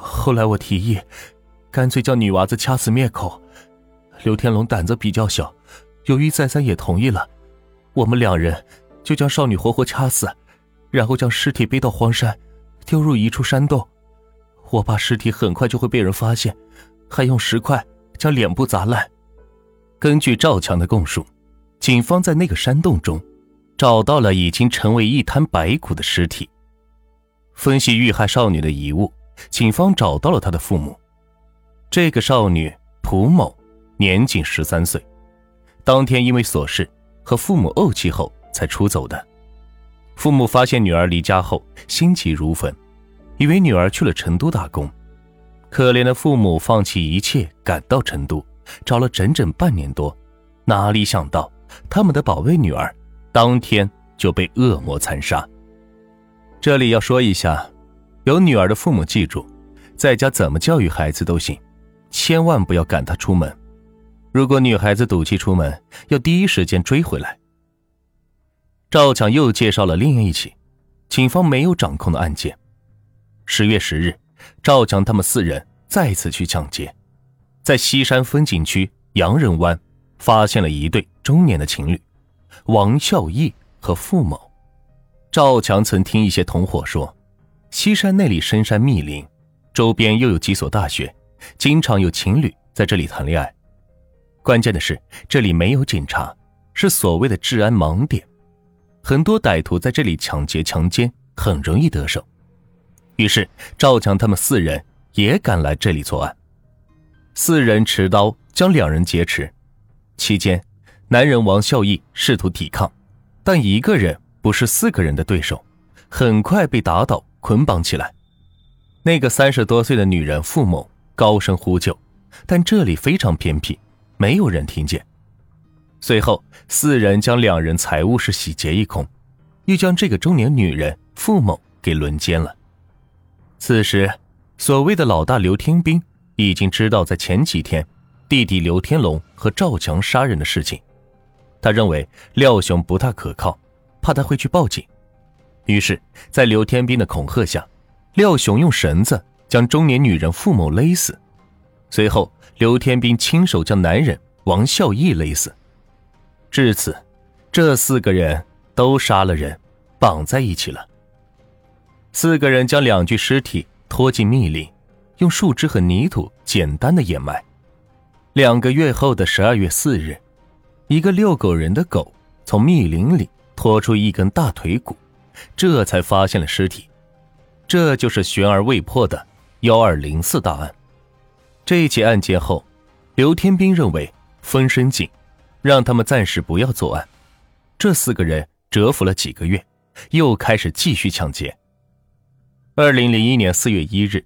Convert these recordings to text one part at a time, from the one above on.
后来我提议，干脆将女娃子掐死灭口。刘天龙胆子比较小，由于再三也同意了，我们两人就将少女活活掐死，然后将尸体背到荒山，丢入一处山洞。我怕尸体很快就会被人发现，还用石块将脸部砸烂。根据赵强的供述，警方在那个山洞中找到了已经成为一滩白骨的尸体。分析遇害少女的遗物，警方找到了她的父母。这个少女蒲某年仅十三岁，当天因为琐事和父母怄气后才出走的。父母发现女儿离家后，心急如焚，以为女儿去了成都打工。可怜的父母放弃一切赶到成都。找了整整半年多，哪里想到他们的宝贝女儿当天就被恶魔残杀。这里要说一下，有女儿的父母记住，在家怎么教育孩子都行，千万不要赶她出门。如果女孩子赌气出门，要第一时间追回来。赵强又介绍了另一起警方没有掌控的案件。十月十日，赵强他们四人再次去抢劫。在西山风景区洋人湾，发现了一对中年的情侣，王孝义和付某。赵强曾听一些同伙说，西山那里深山密林，周边又有几所大学，经常有情侣在这里谈恋爱。关键的是，这里没有警察，是所谓的治安盲点，很多歹徒在这里抢劫强奸，很容易得手。于是赵强他们四人也赶来这里作案。四人持刀将两人劫持，期间，男人王孝义试图抵抗，但一个人不是四个人的对手，很快被打倒捆绑起来。那个三十多岁的女人付某高声呼救，但这里非常偏僻，没有人听见。随后，四人将两人财物是洗劫一空，又将这个中年女人付某给轮奸了。此时，所谓的老大刘天兵。已经知道在前几天，弟弟刘天龙和赵强杀人的事情，他认为廖雄不太可靠，怕他会去报警，于是，在刘天兵的恐吓下，廖雄用绳子将中年女人付某勒死，随后刘天兵亲手将男人王孝义勒死。至此，这四个人都杀了人，绑在一起了。四个人将两具尸体拖进密林。用树枝和泥土简单的掩埋。两个月后的十二月四日，一个遛狗人的狗从密林里拖出一根大腿骨，这才发现了尸体。这就是悬而未破的幺二零四大案。这起案件后，刘天兵认为风声紧，让他们暂时不要作案。这四个人蛰伏了几个月，又开始继续抢劫。二零零一年四月一日。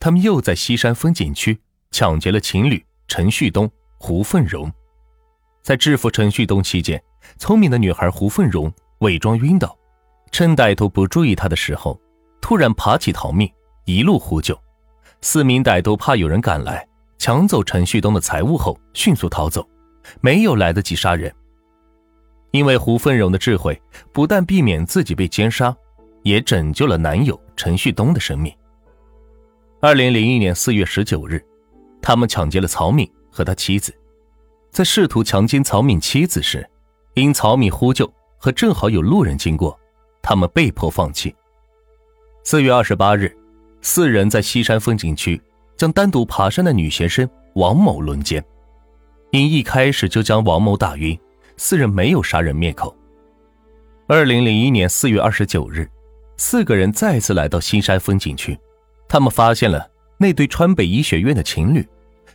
他们又在西山风景区抢劫了情侣陈旭东、胡凤荣。在制服陈旭东期间，聪明的女孩胡凤荣伪装晕倒，趁歹徒不注意他的时候，突然爬起逃命，一路呼救。四名歹徒怕有人赶来抢走陈旭东的财物后，迅速逃走，没有来得及杀人。因为胡凤荣的智慧，不但避免自己被奸杀，也拯救了男友陈旭东的生命。二零零一年四月十九日，他们抢劫了曹敏和他妻子。在试图强奸曹敏妻子时，因曹敏呼救和正好有路人经过，他们被迫放弃。四月二十八日，四人在西山风景区将单独爬山的女学生王某轮奸。因一开始就将王某打晕，四人没有杀人灭口。二零零一年四月二十九日，四个人再次来到西山风景区。他们发现了那对川北医学院的情侣，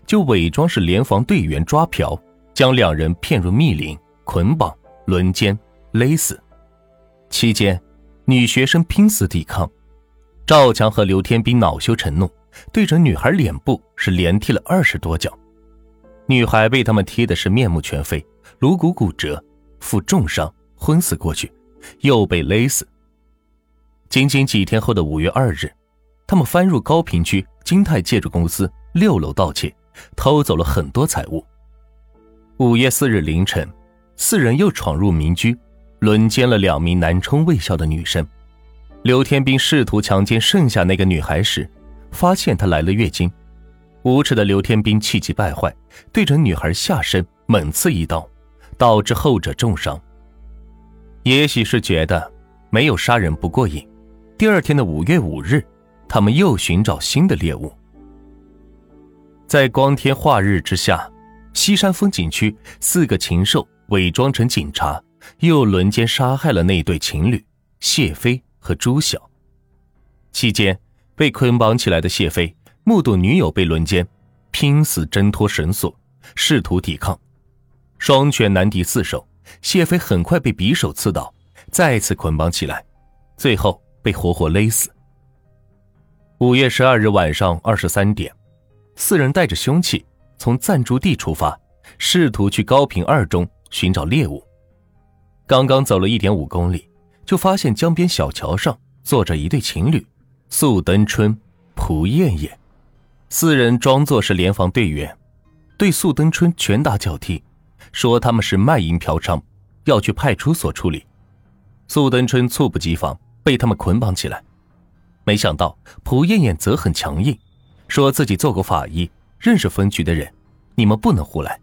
就伪装是联防队员抓嫖，将两人骗入密林，捆绑、轮奸、勒死。期间，女学生拼死抵抗，赵强和刘天兵恼羞成怒，对着女孩脸部是连踢了二十多脚，女孩被他们踢的是面目全非，颅骨骨折，负重伤，昏死过去，又被勒死。仅仅几天后的五月二日。他们翻入高平区金泰建筑公司六楼盗窃，偷走了很多财物。五月四日凌晨，四人又闯入民居，轮奸了两名南充卫校的女生。刘天兵试图强奸剩下那个女孩时，发现她来了月经。无耻的刘天兵气急败坏，对着女孩下身猛刺一刀，导致后者重伤。也许是觉得没有杀人不过瘾，第二天的五月五日，他们又寻找新的猎物。在光天化日之下，西山风景区四个禽兽伪装成警察，又轮奸杀害了那对情侣谢飞和朱晓。期间，被捆绑起来的谢飞。目睹女友被轮奸，拼死挣脱绳索，试图抵抗，双拳难敌四手。谢飞很快被匕首刺倒，再次捆绑起来，最后被活活勒死。五月十二日晚上二十三点，四人带着凶器从暂住地出发，试图去高平二中寻找猎物。刚刚走了一点五公里，就发现江边小桥上坐着一对情侣：素登春、蒲艳艳。四人装作是联防队员，对素登春拳打脚踢，说他们是卖淫嫖娼，要去派出所处理。素登春猝不及防，被他们捆绑起来。没想到蒲艳艳则很强硬，说自己做过法医，认识分局的人，你们不能胡来。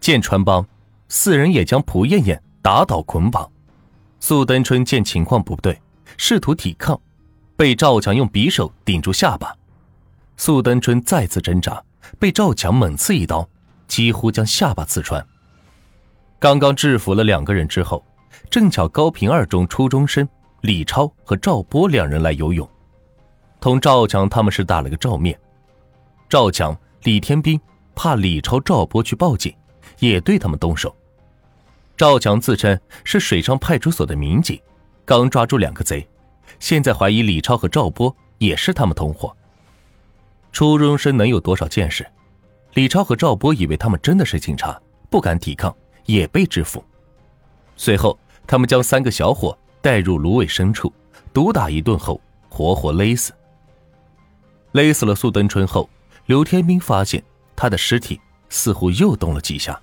见穿帮，四人也将蒲艳艳打倒捆绑。素登春见情况不对，试图抵抗，被赵强用匕首顶住下巴。素登春再次挣扎，被赵强猛刺一刀，几乎将下巴刺穿。刚刚制服了两个人之后，正巧高平二中初中生李超和赵波两人来游泳，同赵强他们是打了个照面。赵强、李天兵怕李超、赵波去报警，也对他们动手。赵强自称是水上派出所的民警，刚抓住两个贼，现在怀疑李超和赵波也是他们同伙。初中生能有多少见识？李超和赵波以为他们真的是警察，不敢抵抗，也被制服。随后，他们将三个小伙带入芦苇深处，毒打一顿后，活活勒死。勒死了苏登春后，刘天兵发现他的尸体似乎又动了几下。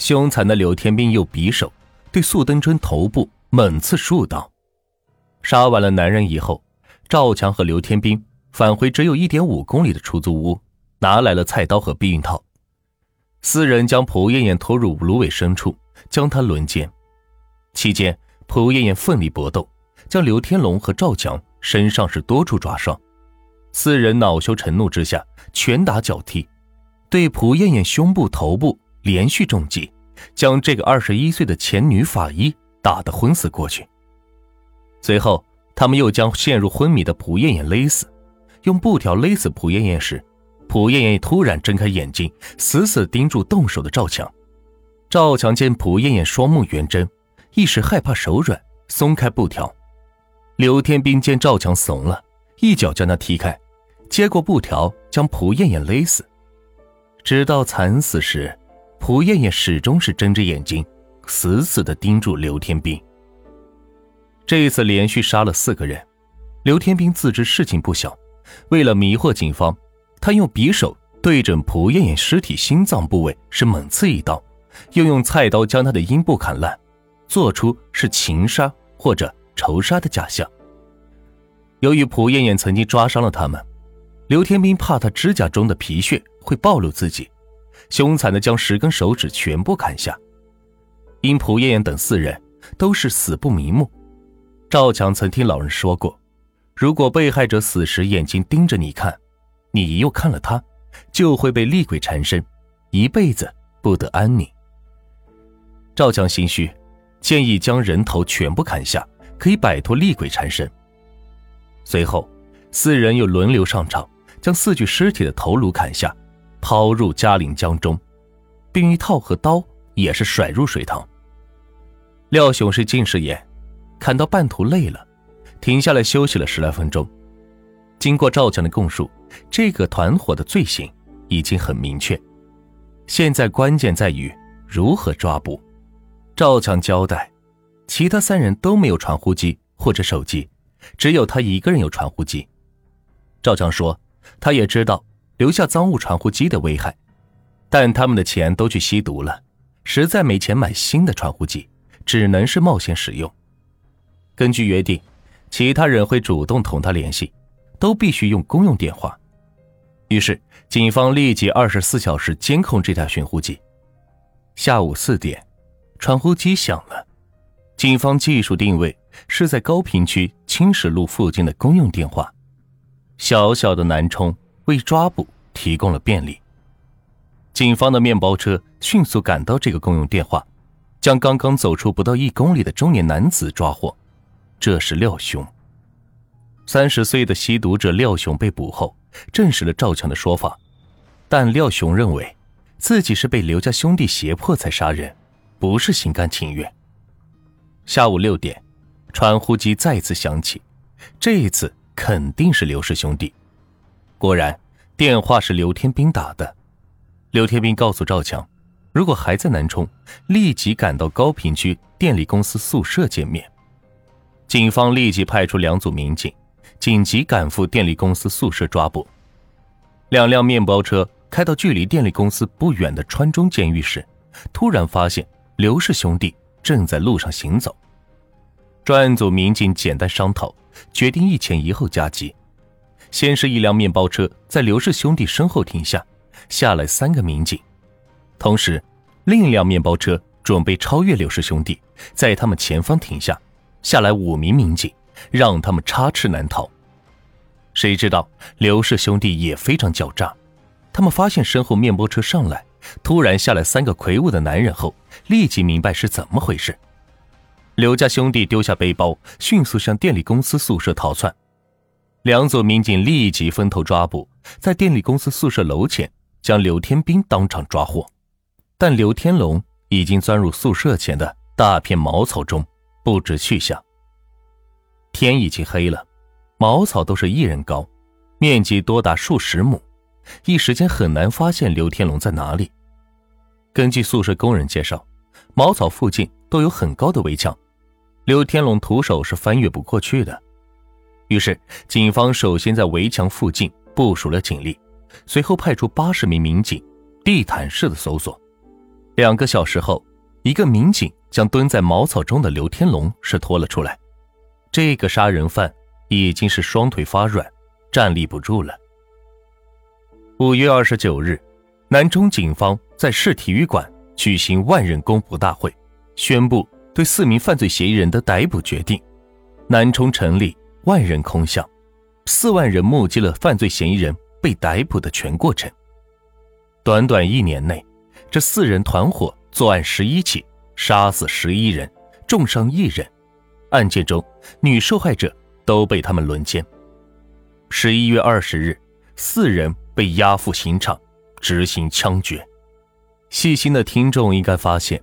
凶残的刘天兵用匕首对苏登春头部猛刺数刀。杀完了男人以后，赵强和刘天兵。返回只有一点五公里的出租屋，拿来了菜刀和避孕套。四人将蒲艳艳拖入芦苇深处，将她轮奸。期间，蒲艳艳奋力搏斗，将刘天龙和赵强身上是多处抓伤。四人恼羞成怒之下，拳打脚踢，对蒲艳艳胸部、头部连续重击，将这个二十一岁的前女法医打得昏死过去。随后，他们又将陷入昏迷的蒲艳艳勒死。用布条勒死蒲艳艳时，蒲艳艳突然睁开眼睛，死死盯住动手的赵强。赵强见蒲艳艳双目圆睁，一时害怕手软，松开布条。刘天兵见赵强怂了，一脚将他踢开，接过布条将蒲艳艳勒死。直到惨死时，蒲艳艳始终是睁着眼睛，死死的盯住刘天兵。这一次连续杀了四个人，刘天兵自知事情不小。为了迷惑警方，他用匕首对准蒲艳艳尸体心脏部位是猛刺一刀，又用菜刀将她的阴部砍烂，做出是情杀或者仇杀的假象。由于蒲艳艳曾经抓伤了他们，刘天兵怕她指甲中的皮屑会暴露自己，凶残的将十根手指全部砍下。因蒲艳艳等四人都是死不瞑目，赵强曾听老人说过。如果被害者死时眼睛盯着你看，你又看了他，就会被厉鬼缠身，一辈子不得安宁。赵强心虚，建议将人头全部砍下，可以摆脱厉鬼缠身。随后，四人又轮流上场，将四具尸体的头颅砍下，抛入嘉陵江中，避孕套和刀也是甩入水塘。廖雄是近视眼，砍到半途累了。停下来休息了十来分钟。经过赵强的供述，这个团伙的罪行已经很明确。现在关键在于如何抓捕。赵强交代，其他三人都没有传呼机或者手机，只有他一个人有传呼机。赵强说，他也知道留下赃物传呼机的危害，但他们的钱都去吸毒了，实在没钱买新的传呼机，只能是冒险使用。根据约定。其他人会主动同他联系，都必须用公用电话。于是，警方立即二十四小时监控这台寻呼机。下午四点，传呼机响了，警方技术定位是在高坪区青石路附近的公用电话。小小的南充为抓捕提供了便利。警方的面包车迅速赶到这个公用电话，将刚刚走出不到一公里的中年男子抓获。这是廖雄。三十岁的吸毒者廖雄被捕后，证实了赵强的说法，但廖雄认为自己是被刘家兄弟胁迫才杀人，不是心甘情愿。下午六点，传呼机再次响起，这一次肯定是刘氏兄弟。果然，电话是刘天兵打的。刘天兵告诉赵强，如果还在南充，立即赶到高坪区电力公司宿舍见面。警方立即派出两组民警，紧急赶赴电力公司宿舍抓捕。两辆面包车开到距离电力公司不远的川中监狱时，突然发现刘氏兄弟正在路上行走。专案组民警简单商讨，决定一前一后夹击。先是一辆面包车在刘氏兄弟身后停下。下来三个民警，同时，另一辆面包车准备超越刘氏兄弟，在他们前方停下，下来五名民警，让他们插翅难逃。谁知道刘氏兄弟也非常狡诈，他们发现身后面包车上来，突然下来三个魁梧的男人后，立即明白是怎么回事。刘家兄弟丢下背包，迅速向电力公司宿舍逃窜，两组民警立即分头抓捕，在电力公司宿舍楼前。将刘天兵当场抓获，但刘天龙已经钻入宿舍前的大片茅草中，不知去向。天已经黑了，茅草都是一人高，面积多达数十亩，一时间很难发现刘天龙在哪里。根据宿舍工人介绍，茅草附近都有很高的围墙，刘天龙徒手是翻越不过去的。于是，警方首先在围墙附近部署了警力。随后派出八十名民警，地毯式的搜索。两个小时后，一个民警将蹲在茅草中的刘天龙是拖了出来。这个杀人犯已经是双腿发软，站立不住了。五月二十九日，南充警方在市体育馆举行万人公仆大会，宣布对四名犯罪嫌疑人的逮捕决定。南充成立万人空巷，四万人目击了犯罪嫌疑人。被逮捕的全过程。短短一年内，这四人团伙作案十一起，杀死十一人，重伤一人。案件中，女受害者都被他们轮奸。十一月二十日，四人被押赴刑场执行枪决。细心的听众应该发现，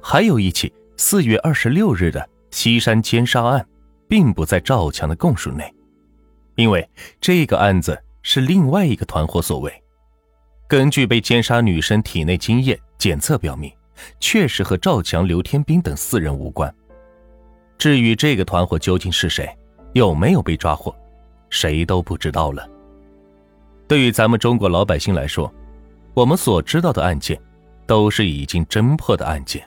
还有一起四月二十六日的西山奸杀案，并不在赵强的供述内，因为这个案子。是另外一个团伙所为。根据被奸杀女生体内精液检测表明，确实和赵强、刘天兵等四人无关。至于这个团伙究竟是谁，有没有被抓获，谁都不知道了。对于咱们中国老百姓来说，我们所知道的案件，都是已经侦破的案件。